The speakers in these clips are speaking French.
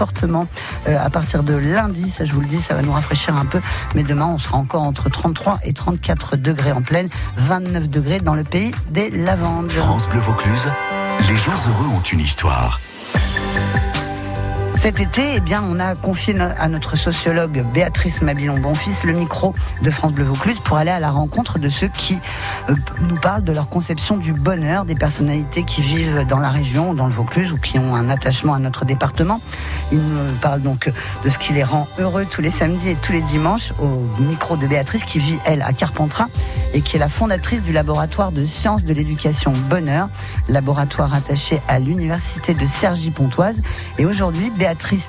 fortement euh, à partir de lundi, ça je vous le dis, ça va nous rafraîchir un peu, mais demain on sera encore entre 33 et 34 degrés en pleine, 29 degrés dans le pays des lavandes. France Bleu Vaucluse, les gens heureux ont une histoire. Cet été, eh bien, on a confié à notre sociologue Béatrice Mabilon-Bonfils le micro de France Bleu Vaucluse pour aller à la rencontre de ceux qui euh, nous parlent de leur conception du bonheur, des personnalités qui vivent dans la région, dans le Vaucluse ou qui ont un attachement à notre département. Ils nous parlent donc de ce qui les rend heureux tous les samedis et tous les dimanches au micro de Béatrice qui vit, elle, à Carpentras et qui est la fondatrice du laboratoire de sciences de l'éducation Bonheur, laboratoire attaché à l'université de Cergy-Pontoise. Et aujourd'hui,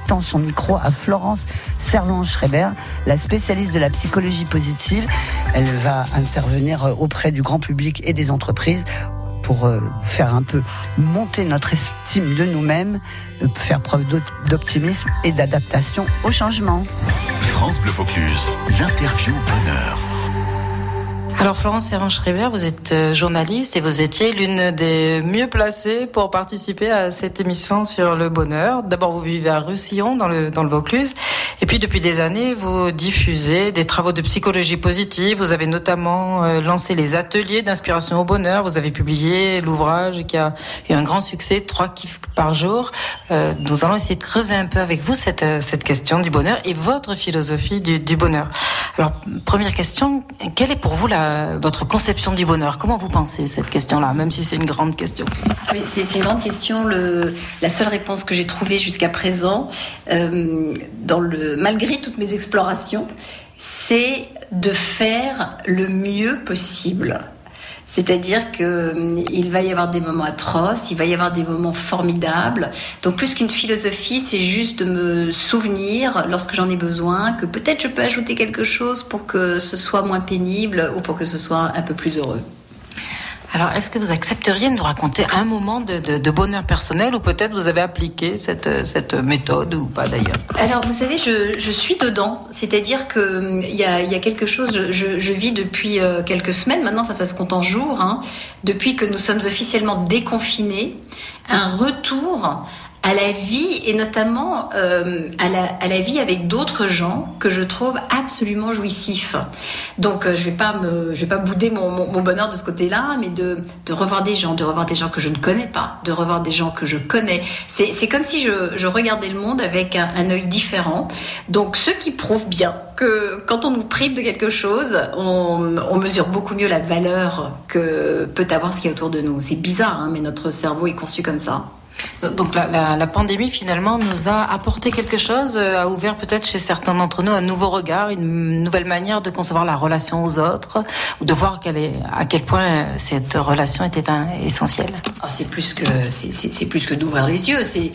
tend son micro à Florence Servan-Schreiber, la spécialiste de la psychologie positive. Elle va intervenir auprès du grand public et des entreprises pour euh, faire un peu monter notre estime de nous-mêmes, euh, faire preuve d'optimisme et d'adaptation au changement. France Bleu Vaucluse, l'interview bonheur. Alors Florence Serran-Schreiber, vous êtes euh, journaliste et vous étiez l'une des mieux placées pour participer à cette émission sur le bonheur. D'abord, vous vivez à Russillon, dans le, dans le Vaucluse. Et puis, depuis des années, vous diffusez des travaux de psychologie positive. Vous avez notamment euh, lancé les ateliers d'inspiration au bonheur. Vous avez publié l'ouvrage qui a eu un grand succès, trois kiffs par jour. Euh, nous allons essayer de creuser un peu avec vous cette, cette question du bonheur et votre philosophie du, du bonheur. Alors, première question, quelle est pour vous la votre conception du bonheur. Comment vous pensez cette question-là, même si c'est une grande question c'est une grande question. Le, la seule réponse que j'ai trouvée jusqu'à présent, euh, dans le, malgré toutes mes explorations, c'est de faire le mieux possible c'est-à-dire qu'il hum, va y avoir des moments atroces, il va y avoir des moments formidables. Donc plus qu'une philosophie, c'est juste de me souvenir, lorsque j'en ai besoin, que peut-être je peux ajouter quelque chose pour que ce soit moins pénible ou pour que ce soit un peu plus heureux. Alors, est-ce que vous accepteriez de nous raconter un moment de, bonheur personnel ou peut-être vous avez appliqué cette, cette méthode ou pas d'ailleurs Alors, vous savez, je, suis dedans. C'est-à-dire qu'il hum, y a, y a quelque chose, je, vis depuis euh, quelques semaines maintenant, enfin ça se compte en jours, hein, depuis que nous sommes officiellement déconfinés, un retour à la vie et notamment euh, à, la, à, la, vie avec d'autres gens que je trouve absolument jouissif. Donc euh, je vais vais pas bouder mon, mon, bonheur de ce côté-là, mais de, de, revoir des gens, de revoir des gens que je ne connais pas, de revoir des gens que je connais. C'est comme si je, je, regardais le monde avec un, un œil différent. Donc ce qui prouve bien que quand on nous prive de quelque chose, on, on mesure beaucoup mieux la valeur que peut avoir ce qui est autour de nous. C'est bizarre, hein, mais notre cerveau est conçu comme ça. Donc la, pandémie finalement nous a apporté quelque chose, euh, a ouvert peut-être chez certains d'entre nous un nouveau regard, une nouvelle manière de concevoir la relation aux autres, ou de voir à quel point cette relation était essentielle. Oh, c'est plus que c'est plus que d'ouvrir les yeux, c'est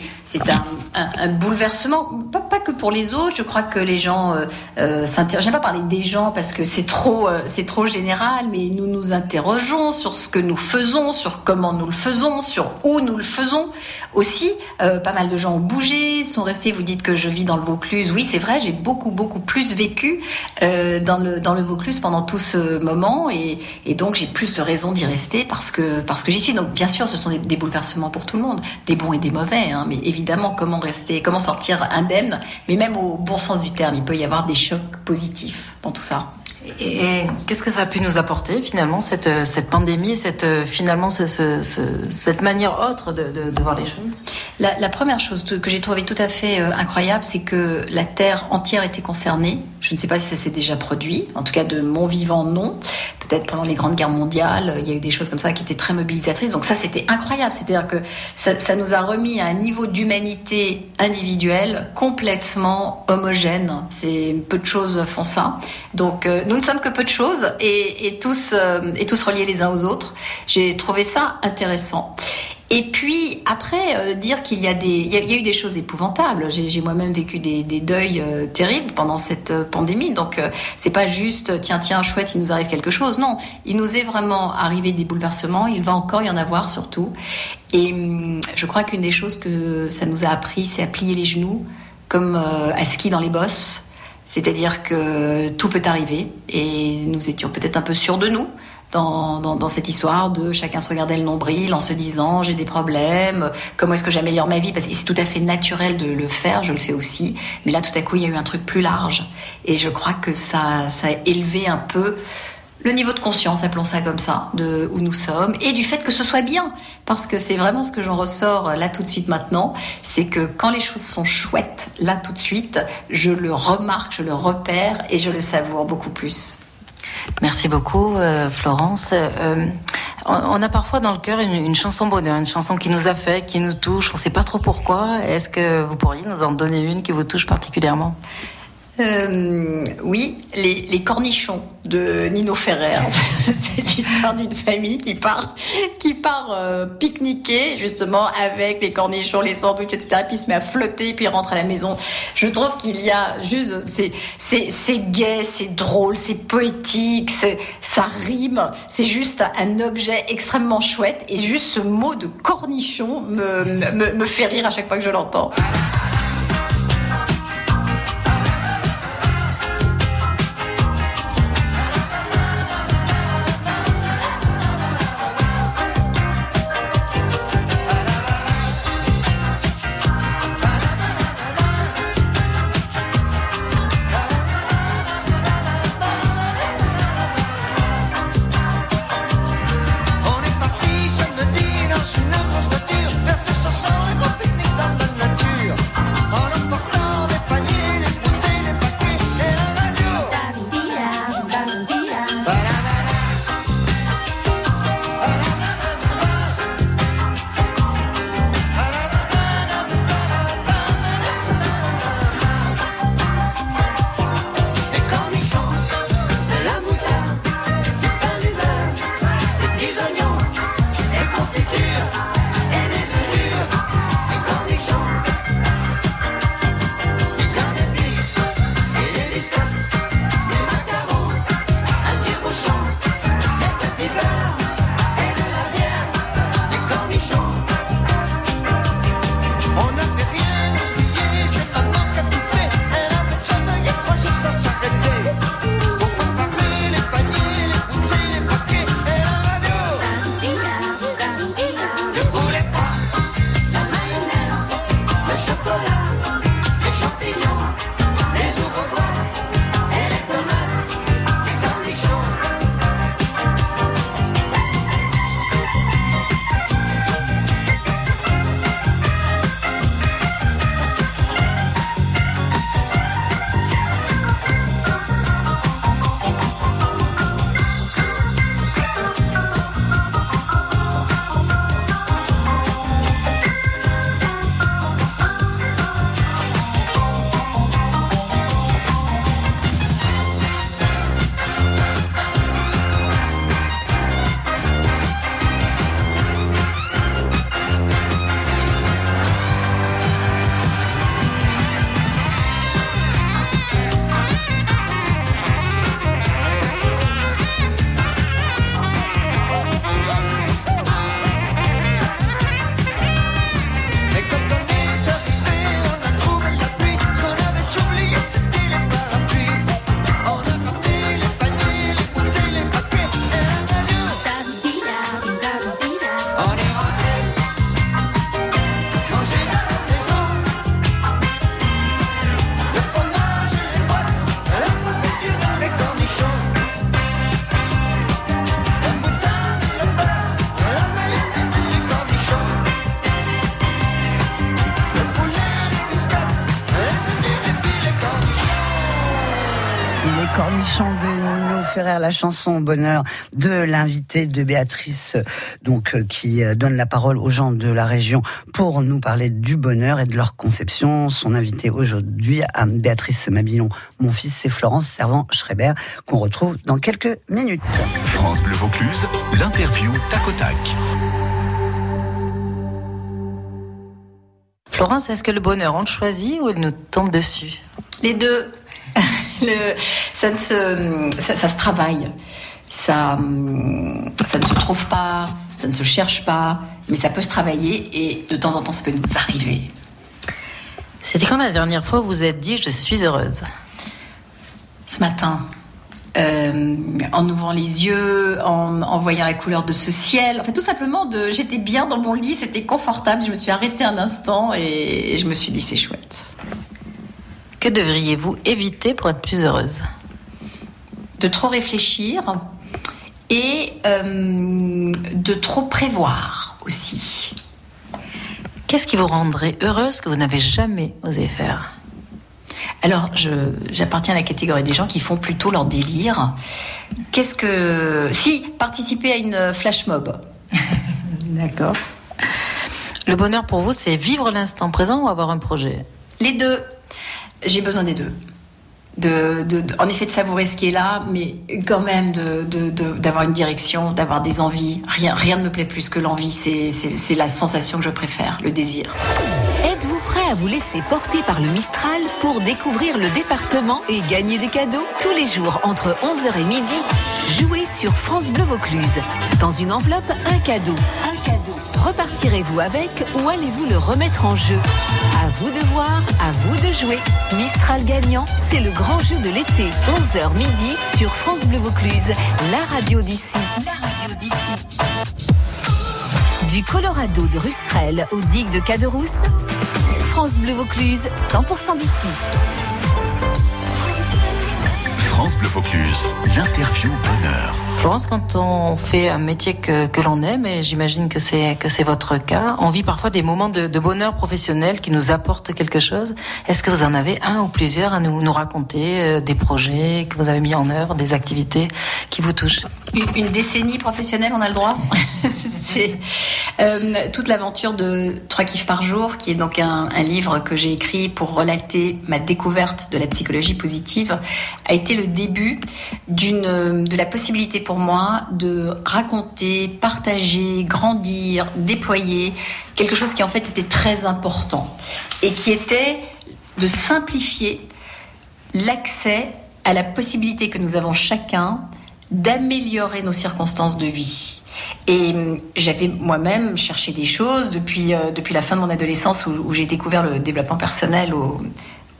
un, un, bouleversement, pas, pas, que pour les autres. Je crois que les gens euh, euh s'interrogent. J'aime pas parler des gens parce que c'est trop euh, c'est trop général, mais nous nous interrogeons sur ce que nous faisons, sur comment nous le faisons, sur où nous le faisons. Aussi, euh, pas mal de gens ont bougé, sont restés. Vous dites que je vis dans le Vaucluse. Oui, c'est vrai, j'ai beaucoup, beaucoup plus vécu euh, dans, le, Vaucluse pendant tout ce moment. Et, donc, j'ai plus de raisons d'y rester parce que, parce que j'y suis. Donc, bien sûr, ce sont des, bouleversements pour tout le monde, des bons et des mauvais. Hein. mais évidemment, comment rester, comment sortir indemne? Mais même au bon sens du terme, il peut y avoir des chocs positifs dans tout ça. Et qu'est-ce que ça a pu nous apporter finalement cette, cette pandémie, cette finalement ce, ce, cette manière autre de, voir les choses? La, première chose que j'ai trouvé tout à fait euh, incroyable, c'est que la Terre entière était concernée. Je ne sais pas si ça s'est déjà produit, en tout cas de mon vivant non. Peut-être pendant les grandes guerres mondiales, il y a eu des choses comme ça qui étaient très mobilisatrices. Donc ça, c'était incroyable. C'est-à-dire que ça, nous a remis à un niveau d'humanité individuelle complètement homogène. C'est peu de choses font ça. Donc euh, nous nous ne sommes que peu de choses et, tous, euh, et tous reliés les uns aux autres. J'ai trouvé ça intéressant. Et puis après, euh, dire qu'il y a y, a eu des choses épouvantables. J'ai moi-même vécu des, deuils euh, terribles pendant cette pandémie. Donc c'est pas juste tiens tiens chouette, il nous arrive quelque chose. Non, il nous est vraiment arrivé des bouleversements. Il va encore y en avoir surtout. Et hum, je crois qu'une des choses que ça nous a appris, c'est à plier les genoux, comme à ski dans les bosses. C'est-à-dire que tout peut arriver et nous étions peut-être un peu sûrs de nous dans, cette histoire de chacun se regarder le nombril en se disant j'ai des problèmes, comment est-ce que j'améliore ma vie? Parce que c'est tout à fait naturel de le faire, je le fais aussi. Mais là, tout à coup, il y a eu un truc plus large. Et je crois que ça, ça a élevé un peu le niveau de conscience, appelons ça comme ça, de où nous sommes, et du fait que ce soit bien. Parce que c'est vraiment ce que j'en ressors là tout de suite maintenant, c'est que quand les choses sont chouettes, là tout de suite, je le remarque, je le repère et je le savoure beaucoup plus. Merci beaucoup, euh, Florence. Euh, on a parfois dans le cœur une, chanson bonheur, une chanson qui nous affecte, qui nous touche. On ne sait pas trop pourquoi. Est-ce que vous pourriez nous en donner une qui vous touche particulièrement? Euh, oui, les, cornichons de Nino Ferrer. C'est l'histoire d'une famille qui part, qui part euh, pique-niquer justement avec les cornichons, les sandwichs, etc. Puis se met à flotter, puis rentre à la maison. Je trouve qu'il y a juste, c'est, c'est, c'est gai, c'est drôle, c'est poétique, c'est, ça rime. C'est juste un objet extrêmement chouette. Et juste ce mot de cornichon me, me, me fait rire à chaque fois que je l'entends. La chanson Bonheur de l'invité de Béatrice, donc euh, qui euh, donne la parole aux gens de la région pour nous parler du bonheur et de leur conception. Son invité aujourd'hui, à Béatrice Mabillon, mon fils, c'est Florence Servant-Schreiber, qu'on retrouve dans quelques minutes. France Bleu Vaucluse, l'interview tac au tac. Florence, est-ce que le bonheur, on le choisit ou il nous tombe dessus? Les deux. Ça, se, ça, se travaille. Ça, ça ne se trouve pas, ça ne se cherche pas, mais ça peut se travailler et de temps en temps, ça peut nous arriver. C'était quand la dernière fois où vous vous êtes dit je suis heureuse? Ce matin. euh, en ouvrant les yeux, en, voyant la couleur de ce ciel. Enfin, tout simplement, j'étais bien dans mon lit, c'était confortable. Je me suis arrêtée un instant et, je me suis dit c'est chouette. Que devriez-vous éviter pour être plus heureuse De trop réfléchir et euh, de trop prévoir aussi. Qu'est-ce qui vous rendrait heureuse que vous n'avez jamais osé faire? Alors, j'appartiens à la catégorie des gens qui font plutôt leur délire. Qu'est-ce que... Si, participer à une flash mob. D'accord. Le bonheur pour vous, c'est vivre l'instant présent ou avoir un projet? Les deux. J'ai besoin des deux de, en effet de savourer ce qui est là, mais quand même d'avoir une direction, d'avoir des envies. Rien, rien ne me plaît plus que l'envie, c'est la sensation que je préfère, le désir. Êtes-vous prêt à vous laisser porter par le Mistral pour découvrir le département et gagner des cadeaux? Tous les jours entre 11h et midi, jouez sur France Bleu Vaucluse. Dans une enveloppe. Un cadeau. Repartirez-vous avec ou allez-vous le remettre en jeu? À vous de voir, à vous de jouer. Mistral gagnant, c'est le grand jeu de l'été. 11h midi sur France Bleu Vaucluse, la radio d'ici. La radio d'ici. Du Colorado de Rustrel au digue de Caderousse, France Bleu Vaucluse, 100% d'ici. France Bleu l'interview bonheur. Florence, quand on fait un métier que, que l'on aime, et j'imagine que c'est que c'est votre cas, on vit parfois des moments de, bonheur professionnel qui nous apportent quelque chose. Est-ce que vous en avez un ou plusieurs à nous, nous raconter, euh, des projets que vous avez mis en œuvre, des activités qui vous touchent? Une, décennie professionnelle, on a le droit. c'est euh, toute l'aventure de Trois kiffs par jour, qui est donc un, livre que j'ai écrit pour relater ma découverte de la psychologie positive, a été le début d'une de la possibilité pour moi de raconter, partager, grandir, déployer quelque chose qui en fait était très important et qui était de simplifier l'accès à la possibilité que nous avons chacun d'améliorer nos circonstances de vie. Et hum, j'avais moi-même cherché des choses depuis, euh, depuis la fin de mon adolescence où, j'ai découvert le développement personnel au,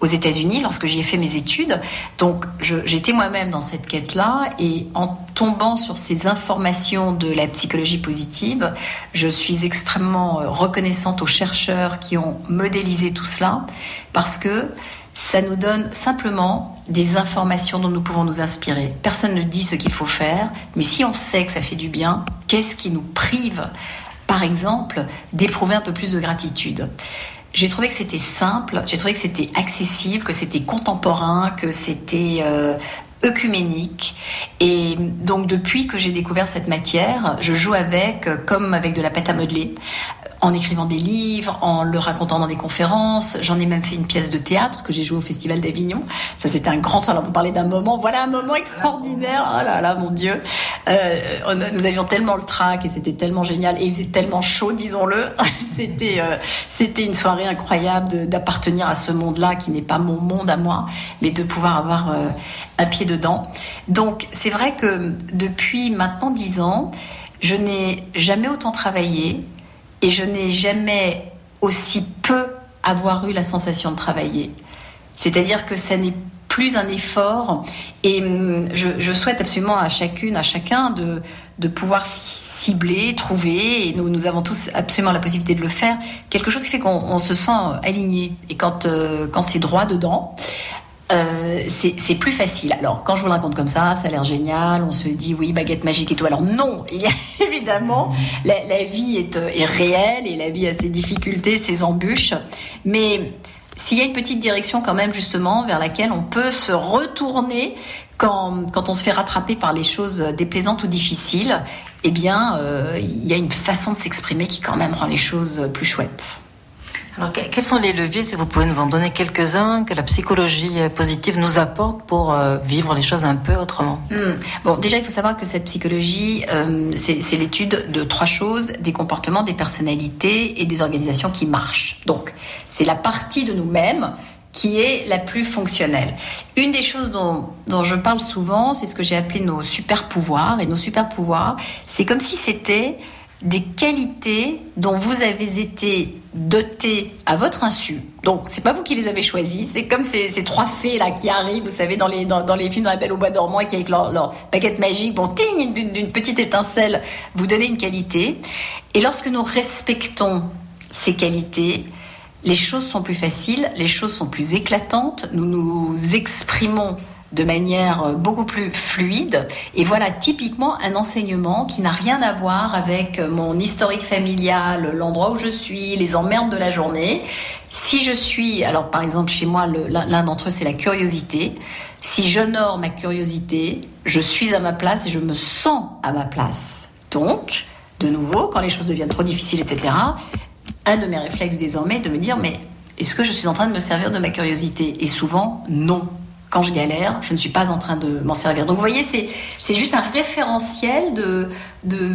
aux États-Unis lorsque j'y ai fait mes études. Donc j'étais moi-même dans cette quête-là et en tombant sur ces informations de la psychologie positive, je suis extrêmement euh, reconnaissante aux chercheurs qui ont modélisé tout cela parce que ça nous donne simplement des informations dont nous pouvons nous inspirer. Personne ne dit ce qu'il faut faire, mais si on sait que ça fait du bien, qu'est-ce qui nous prive, par exemple, d'éprouver un peu plus de gratitude? J'ai trouvé que c'était simple, j'ai trouvé que c'était accessible, que c'était contemporain, que c'était euh, œcuménique. Et donc depuis que j'ai découvert cette matière, je joue avec comme avec de la pâte à modeler en écrivant des livres, en le racontant dans des conférences. J'en ai même fait une pièce de théâtre que j'ai joué au Festival d'Avignon. Ça, c'était un grand soir. Alors, vous parlez d'un moment, voilà un moment extraordinaire. Oh là là, mon Dieu. Euh, nous avions tellement le trac et c'était tellement génial. Et il faisait tellement chaud, disons-le. c'était, euh, c'était une soirée incroyable d'appartenir à ce monde-là qui n'est pas mon monde à moi, mais de pouvoir avoir euh, un pied dedans. Donc, c'est vrai que depuis maintenant dix ans, je n'ai jamais autant travaillé et je n'ai jamais aussi peu avoir eu la sensation de travailler. C'est-à-dire que ça n'est plus un effort et hum, je, souhaite absolument à chacune, à chacun de, de pouvoir cibler, trouver, et nous, avons tous absolument la possibilité de le faire, quelque chose qui fait qu'on se sent aligné. Et quand, euh, quand c'est droit dedans, euh, c'est plus facile. Alors, quand je vous le raconte comme ça, ça a l'air génial, on se dit oui, baguette magique et tout. Alors non, il y a évidemment, la, vie est, est, réelle et la vie a ses difficultés, ses embûches. Mais s'il y a une petite direction quand même justement vers laquelle on peut se retourner quand, quand on se fait rattraper par les choses déplaisantes ou difficiles, eh bien, euh, il y a une façon de s'exprimer qui quand même rend les choses plus chouettes. Alors, quels sont les leviers, si vous pouvez nous en donner quelques-uns, que la psychologie positive nous apporte pour euh, vivre les choses un peu autrement? Hmm. Bon, déjà, il faut savoir que cette psychologie, euh, c'est l'étude de trois choses des comportements, des personnalités et des organisations qui marchent. Donc, c'est la partie de nous-mêmes qui est la plus fonctionnelle. Une des choses dont, dont je parle souvent, c'est ce que j'ai appelé nos super pouvoirs. Et nos super pouvoirs, c'est comme si c'était des qualités dont vous avez été doté à votre insu. Donc, c'est pas vous qui les avez choisis. C'est comme ces, trois fées là qui arrivent, vous savez, dans les, dans, les films de au bois dormant et qui, avec leur, leur baguette magique, bon, d'une petite étincelle, vous donnez une qualité. Et lorsque nous respectons ces qualités, les choses sont plus faciles, les choses sont plus éclatantes, nous nous exprimons de manière euh, beaucoup plus fluide. Et voilà typiquement un enseignement qui n'a rien à voir avec euh, mon historique familial, l'endroit où je suis, les emmerdes de la journée. Si je suis, alors par exemple chez moi, l'un d'entre eux c'est la curiosité. Si j'honore ma curiosité, je suis à ma place et je me sens à ma place. Donc, de nouveau, quand les choses deviennent trop difficiles, etc., un de mes réflexes désormais est de me dire, mais est-ce que je suis en train de me servir de ma curiosité? Et souvent, non quand je galère, je ne suis pas en train de m'en servir. Donc vous voyez, c'est juste un référentiel de,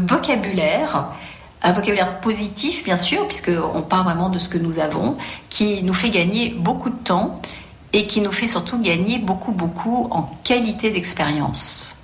vocabulaire un vocabulaire positif, bien sûr, puisqu'on parle vraiment de ce que nous avons, qui nous fait gagner beaucoup de temps et qui nous fait surtout gagner beaucoup, beaucoup en qualité d'expérience.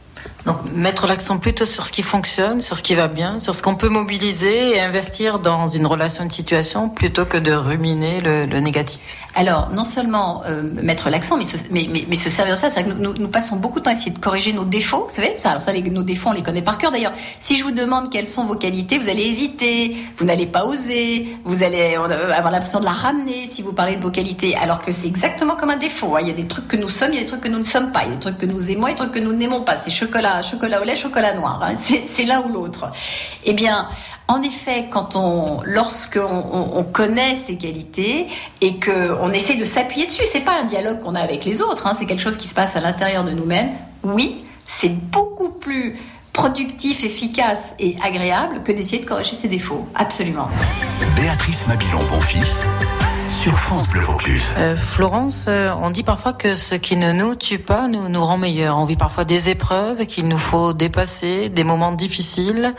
Donc mettre l'accent plutôt sur ce qui fonctionne, sur ce qui va bien, sur ce qu'on peut mobiliser et investir dans une relation, une situation, plutôt que de ruminer le négatif. Alors, non seulement euh, mettre l'accent, mais, mais, se servir de ça, c'est que nous, passons beaucoup de temps à essayer de corriger nos défauts, vous savez Alors ça, nos défauts, on les connaît par cœur. D'ailleurs, si je vous demande quelles sont vos qualités, vous allez hésiter, vous n'allez pas oser, vous allez euh, avoir l'impression de la ramener si vous parlez de vos qualités, alors que c'est exactement comme un défaut. Hein. Il y a des trucs que nous sommes, il y a des trucs que nous ne sommes pas, il y a des trucs que nous aimons, il y a des trucs que nous n'aimons pas. C'est chocolat, chocolat au lait, chocolat noir. Hein. C'est l'un ou l'autre. Eh bien, en effet, quand on, lorsqu'on on, connaît ces qualités et qu'on essaie de s'appuyer dessus, c'est pas un dialogue qu'on a avec les autres, hein, c'est quelque chose qui se passe à l'intérieur de nous-mêmes. Oui, c'est beaucoup plus productif, efficace et agréable que d'essayer de corriger ses défauts. Absolument. Béatrice Mabilon, bon fils sur France Bleu Vaucluse. Euh, Florence, euh, on dit parfois que ce qui ne nous tue pas nous, nous rend meilleurs. On vit parfois des épreuves qu'il nous faut dépasser, des moments difficiles.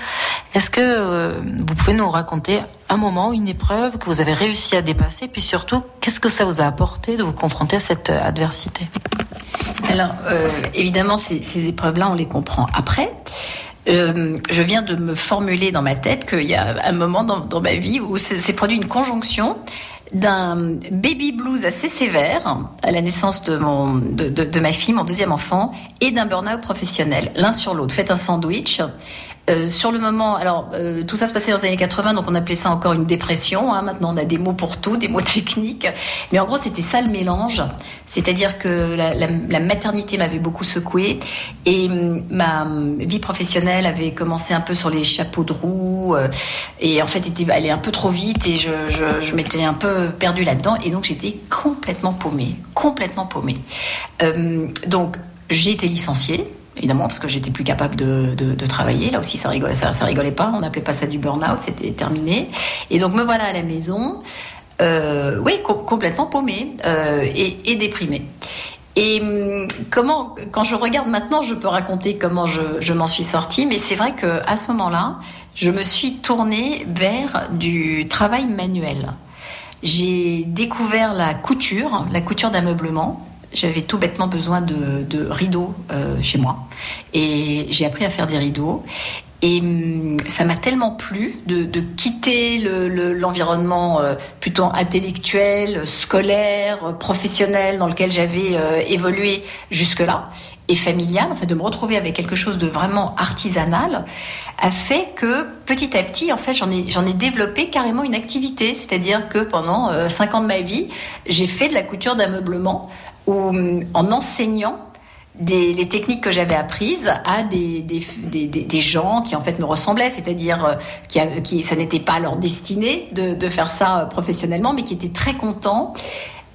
Est-ce que euh, vous pouvez nous raconter un moment, une épreuve que vous avez réussi à dépasser, puis surtout, qu'est-ce que ça vous a apporté de vous confronter à cette adversité? Alors, évidemment, ces, ces épreuves-là, on les comprend après. Euh, je viens de me formuler dans ma tête qu'il y a un moment dans, dans ma vie où s'est produit une conjonction d'un baby blues assez sévère à la naissance de, mon, de, de, ma fille, mon deuxième enfant, et d'un burn-out professionnel, l'un sur l'autre. Faites un sandwich. Euh, sur le moment, alors euh, tout ça se passait dans les années 80, donc on appelait ça encore une dépression. Hein. Maintenant, on a des mots pour tout, des mots techniques. Mais en gros, c'était ça le mélange. C'est-à-dire que la, maternité m'avait beaucoup secoué et hum, ma hum, vie professionnelle avait commencé un peu sur les chapeaux de roue euh, et en fait, elle est un peu trop vite et je, je, m'étais un peu perdue là-dedans et donc j'étais complètement paumée, complètement paumée. Donc j'ai été licenciée évidemment, parce que j'étais plus capable de, de, travailler. Là aussi, ça rigolait, ça, rigolait pas. On n'appelait pas ça du burn-out, c'était terminé. Et donc, me voilà à la maison, euh, oui, complètement paumée euh, et, et déprimée. Et hum, comment, quand je regarde maintenant, je peux raconter comment je, je m'en suis sortie, mais c'est vrai que à ce moment-là, je me suis tournée vers du travail manuel. J'ai découvert la couture, la couture d'ameublement j'avais tout bêtement besoin de, rideaux euh, chez moi. Et j'ai appris à faire des rideaux. Et hum, ça m'a tellement plu de, quitter l'environnement euh, plutôt intellectuel, scolaire, professionnel dans lequel j'avais euh, évolué jusque-là et familial, en fait, de me retrouver avec quelque chose de vraiment artisanal, a fait que petit à petit, en fait, j'en ai, ai développé carrément une activité. C'est-à-dire que pendant cinq ans de ma vie, j'ai fait de la couture d'ameublement en enseignant les techniques que j'avais apprises à des, des, gens qui en fait me ressemblaient, c'est-à-dire euh, qui, qui, ça n'était pas leur destinée de, faire ça euh, professionnellement, mais qui étaient très contents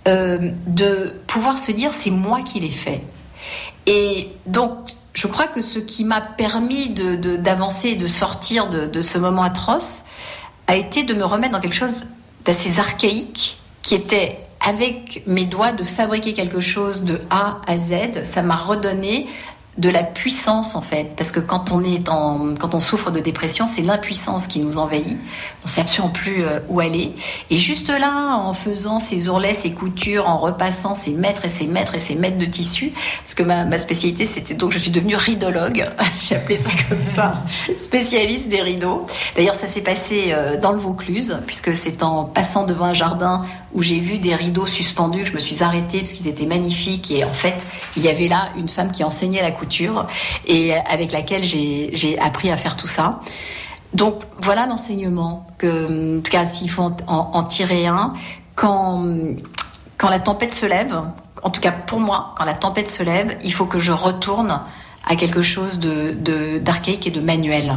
euh, de pouvoir se dire c'est moi qui l'ai fait. Et donc je crois que ce qui m'a permis d'avancer de, et de sortir de ce moment atroce a été de me remettre dans quelque chose d'assez archaïque qui était avec mes doigts de fabriquer quelque chose de A à Z. Ça m'a redonné de la puissance en fait, parce que quand on est en, quand on souffre de dépression, c'est l'impuissance qui nous envahit. On sait absolument plus euh, où aller. Et juste là, en faisant ces ourlets, ces coutures, en repassant ces mètres et ces mètres et ces mètres de tissu, parce que ma, ma spécialité, c'était donc je suis devenue ridologue, j'ai appelé ça comme ça, spécialiste des rideaux. D'ailleurs, ça s'est passé euh, dans le Vaucluse, puisque c'est en passant devant un jardin où j'ai vu des rideaux suspendus je me suis arrêtée parce qu'ils étaient magnifiques et en fait, il y avait là une femme qui enseignait la couture et avec laquelle j'ai appris à faire tout ça. Donc voilà l'enseignement que, en tout cas, s'il faut en, tirer un, quand, quand la tempête se lève, en tout cas pour moi, quand la tempête se lève, il faut que je retourne à quelque chose de d'archaïque et de manuel.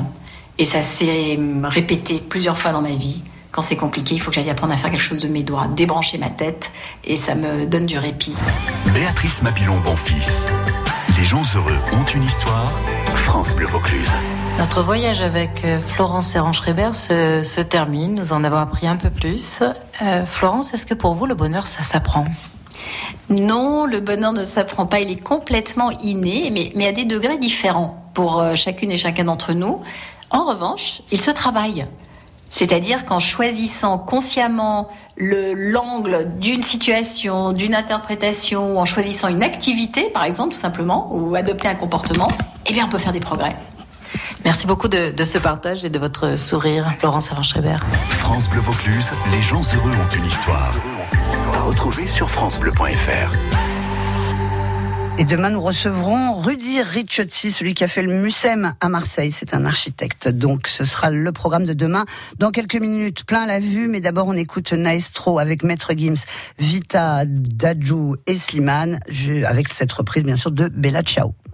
Et ça s'est répété plusieurs fois dans ma vie quand c'est compliqué, il faut que j'aille apprendre à faire quelque chose de mes doigts, débrancher ma tête, et ça me donne du répit. Béatrice Mabilon Bonfils. Les gens heureux ont une histoire. France Bleu Vaucluse. Notre voyage avec euh, Florence Serran-Schreiber se, termine. Nous en avons appris un peu plus. Euh, Florence, est-ce que pour vous, le bonheur, ça s'apprend? Non, le bonheur ne s'apprend pas. Il est complètement inné, mais, mais à des degrés différents pour euh, chacune et chacun d'entre nous. En revanche, il se travaille. C'est-à-dire qu'en choisissant consciemment l'angle d'une situation, d'une interprétation, ou en choisissant une activité, par exemple, tout simplement, ou adopter un comportement, eh bien, on peut faire des progrès. Merci beaucoup de, ce partage et de votre sourire, Laurence Avant-Schreiber. France Bleu Vaucluse, les gens heureux ont une histoire. À retrouver sur FranceBleu.fr. Et demain, nous recevrons Rudy Ricciotti, celui qui a fait le MUSEM à Marseille. C'est un architecte. Donc, ce sera le programme de demain. Dans quelques minutes, plein la vue. Mais d'abord, on écoute Naestro avec Maître Gims, Vita, Dajou et Slimane, avec cette reprise, bien sûr, de Bella Ciao.